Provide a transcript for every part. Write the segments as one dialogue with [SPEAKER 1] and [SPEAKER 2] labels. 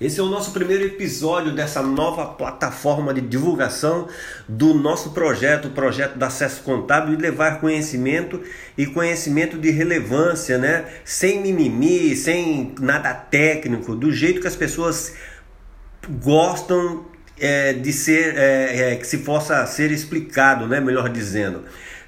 [SPEAKER 1] Esse é o nosso primeiro episódio dessa nova plataforma de divulgação do nosso projeto, o projeto da Acesso Contábil, de levar conhecimento e conhecimento de relevância, né? Sem mimimi, sem nada técnico, do jeito que as pessoas gostam é, de ser, é, é, que se possa ser explicado, né? Melhor dizendo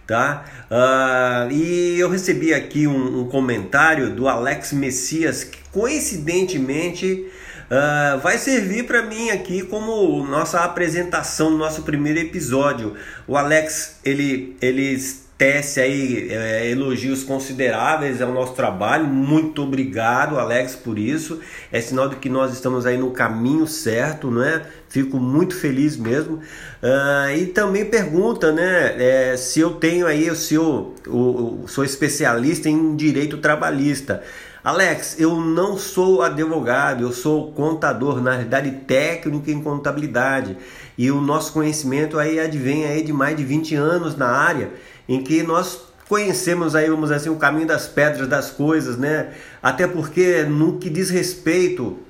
[SPEAKER 1] tá? Uh, e eu recebi aqui um, um, comentário do Alex Messias coincidentemente uh, vai servir para mim aqui como nossa apresentação nosso primeiro episódio. O Alex ele ele tece aí é, elogios consideráveis ao nosso trabalho. Muito obrigado, Alex, por isso. É sinal de que nós estamos aí no caminho certo, não é? Fico muito feliz mesmo. Uh, e também pergunta, né, é, se eu tenho aí, se eu sou especialista em direito trabalhista. Alex, eu não sou advogado, eu sou contador, na realidade técnico em contabilidade. E o nosso conhecimento aí advém aí de mais de 20 anos na área, em que nós conhecemos aí, vamos assim, o caminho das pedras das coisas, né? Até porque no que diz respeito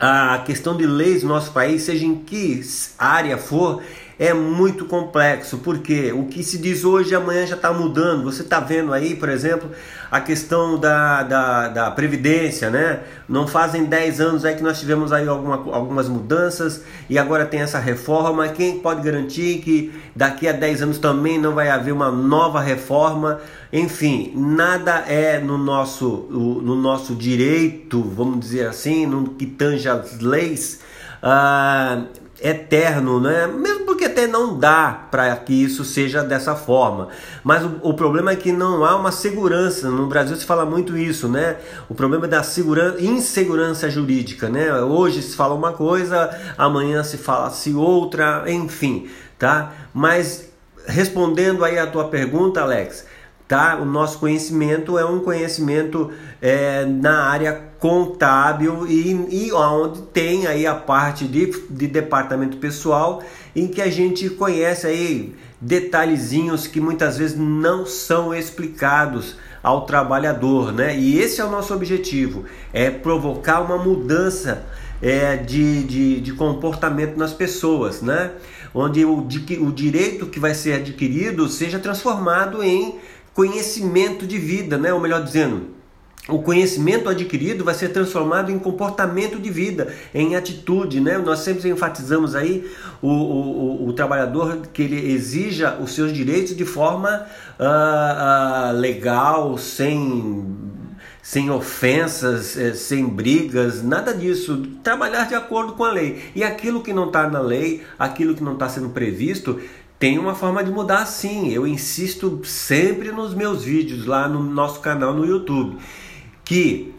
[SPEAKER 1] à questão de leis no nosso país, seja em que área for, é muito complexo, porque o que se diz hoje amanhã já está mudando. Você está vendo aí, por exemplo, a questão da, da, da, Previdência, né? Não fazem 10 anos aí que nós tivemos aí alguma, algumas mudanças e agora tem essa reforma. Quem pode garantir que daqui a 10 anos também não vai haver uma nova reforma? Enfim, nada é no nosso, no nosso direito, vamos dizer assim, no que tange as leis. Uh, eterno, né? Mesmo até não dá para que isso seja dessa forma. Mas o, o, problema é que não há uma segurança. No Brasil se fala muito isso, né? O problema é da segurança, insegurança jurídica, né? Hoje se fala uma coisa, amanhã se fala se outra, enfim, tá? Mas respondendo aí a tua pergunta, Alex, tá? O nosso conhecimento é um conhecimento é, na área contábil e, e onde tem aí a parte de, de departamento pessoal em que a gente conhece aí detalhezinhos que muitas vezes não são explicados ao trabalhador, né? E esse é o nosso objetivo, é provocar uma mudança é, de, de, de comportamento nas pessoas, né? Onde o, o direito que vai ser adquirido seja transformado em conhecimento de vida, né? ou melhor dizendo, o conhecimento adquirido vai ser transformado em comportamento de vida, em atitude, né? Nós sempre enfatizamos aí o, o, o trabalhador que ele exija os seus direitos de forma uh, uh, legal, sem sem ofensas, eh, sem brigas, nada disso. Trabalhar de acordo com a lei. E aquilo que não está na lei, aquilo que não está sendo previsto, tem uma forma de mudar sim. Eu insisto sempre nos meus vídeos lá no nosso canal no YouTube que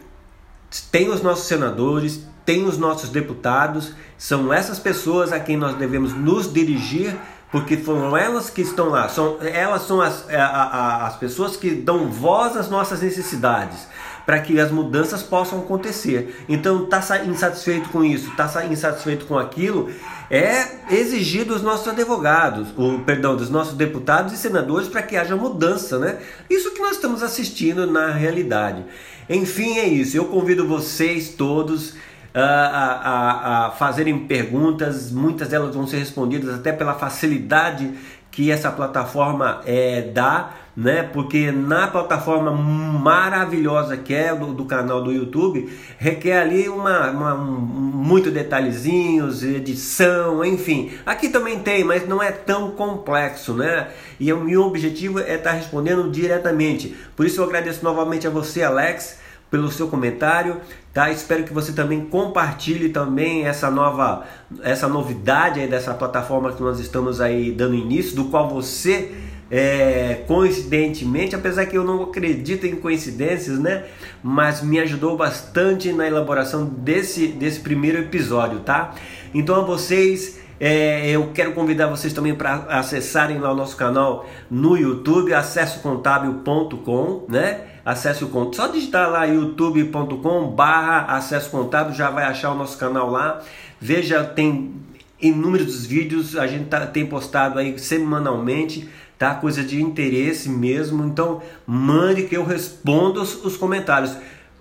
[SPEAKER 1] tem os nossos senadores, tem os nossos deputados, são essas pessoas a quem nós devemos nos dirigir, porque foram elas que estão lá, são, elas são as, a, a, as pessoas que dão voz às nossas necessidades para que as mudanças possam acontecer. Então, está insatisfeito com isso, está insatisfeito com aquilo, é exigir dos nossos advogados, o perdão, dos nossos deputados e senadores para que haja mudança, né? Isso que nós estamos assistindo na realidade. Enfim, é isso. Eu convido vocês todos a, a, a, fazerem perguntas, muitas delas vão ser respondidas até pela facilidade que essa plataforma é, dá, né? Porque na plataforma maravilhosa que é do, do canal do YouTube, requer ali uma, uma um, muito detalhezinhos, edição, enfim. Aqui também tem, mas não é tão complexo, né? E o meu objetivo é estar respondendo diretamente. Por isso eu agradeço novamente a você, Alex pelo seu comentário, tá? Espero que você também compartilhe também essa nova, essa novidade aí dessa plataforma que nós estamos aí dando início, do qual você é, coincidentemente, apesar que eu não acredito em coincidências, né? Mas me ajudou bastante na elaboração desse, desse primeiro episódio, tá? Então a vocês é, eu quero convidar vocês também para acessarem lá o nosso canal no YouTube, acessocontábil.com, né? Acesse o conto. Só digitar lá youtube.com barra acesso contábil, já vai achar o nosso canal lá. Veja, tem inúmeros vídeos, a gente tá, tem postado aí semanalmente, tá? Coisa de interesse mesmo. Então, mande que eu respondo os, os comentários.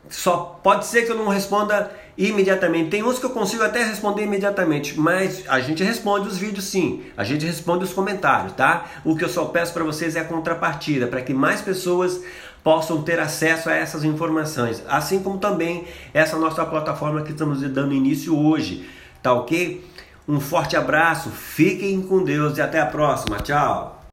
[SPEAKER 1] Só pode ser que eu não responda imediatamente. Tem uns que eu consigo até responder imediatamente, mas a gente responde os vídeos sim, a gente responde os comentários, tá? O que eu só peço para vocês é a contrapartida, para que mais pessoas possam ter acesso a essas informações, assim como também essa nossa plataforma que estamos dando início hoje, tá ok? Um forte abraço, fiquem com Deus e até a próxima, tchau!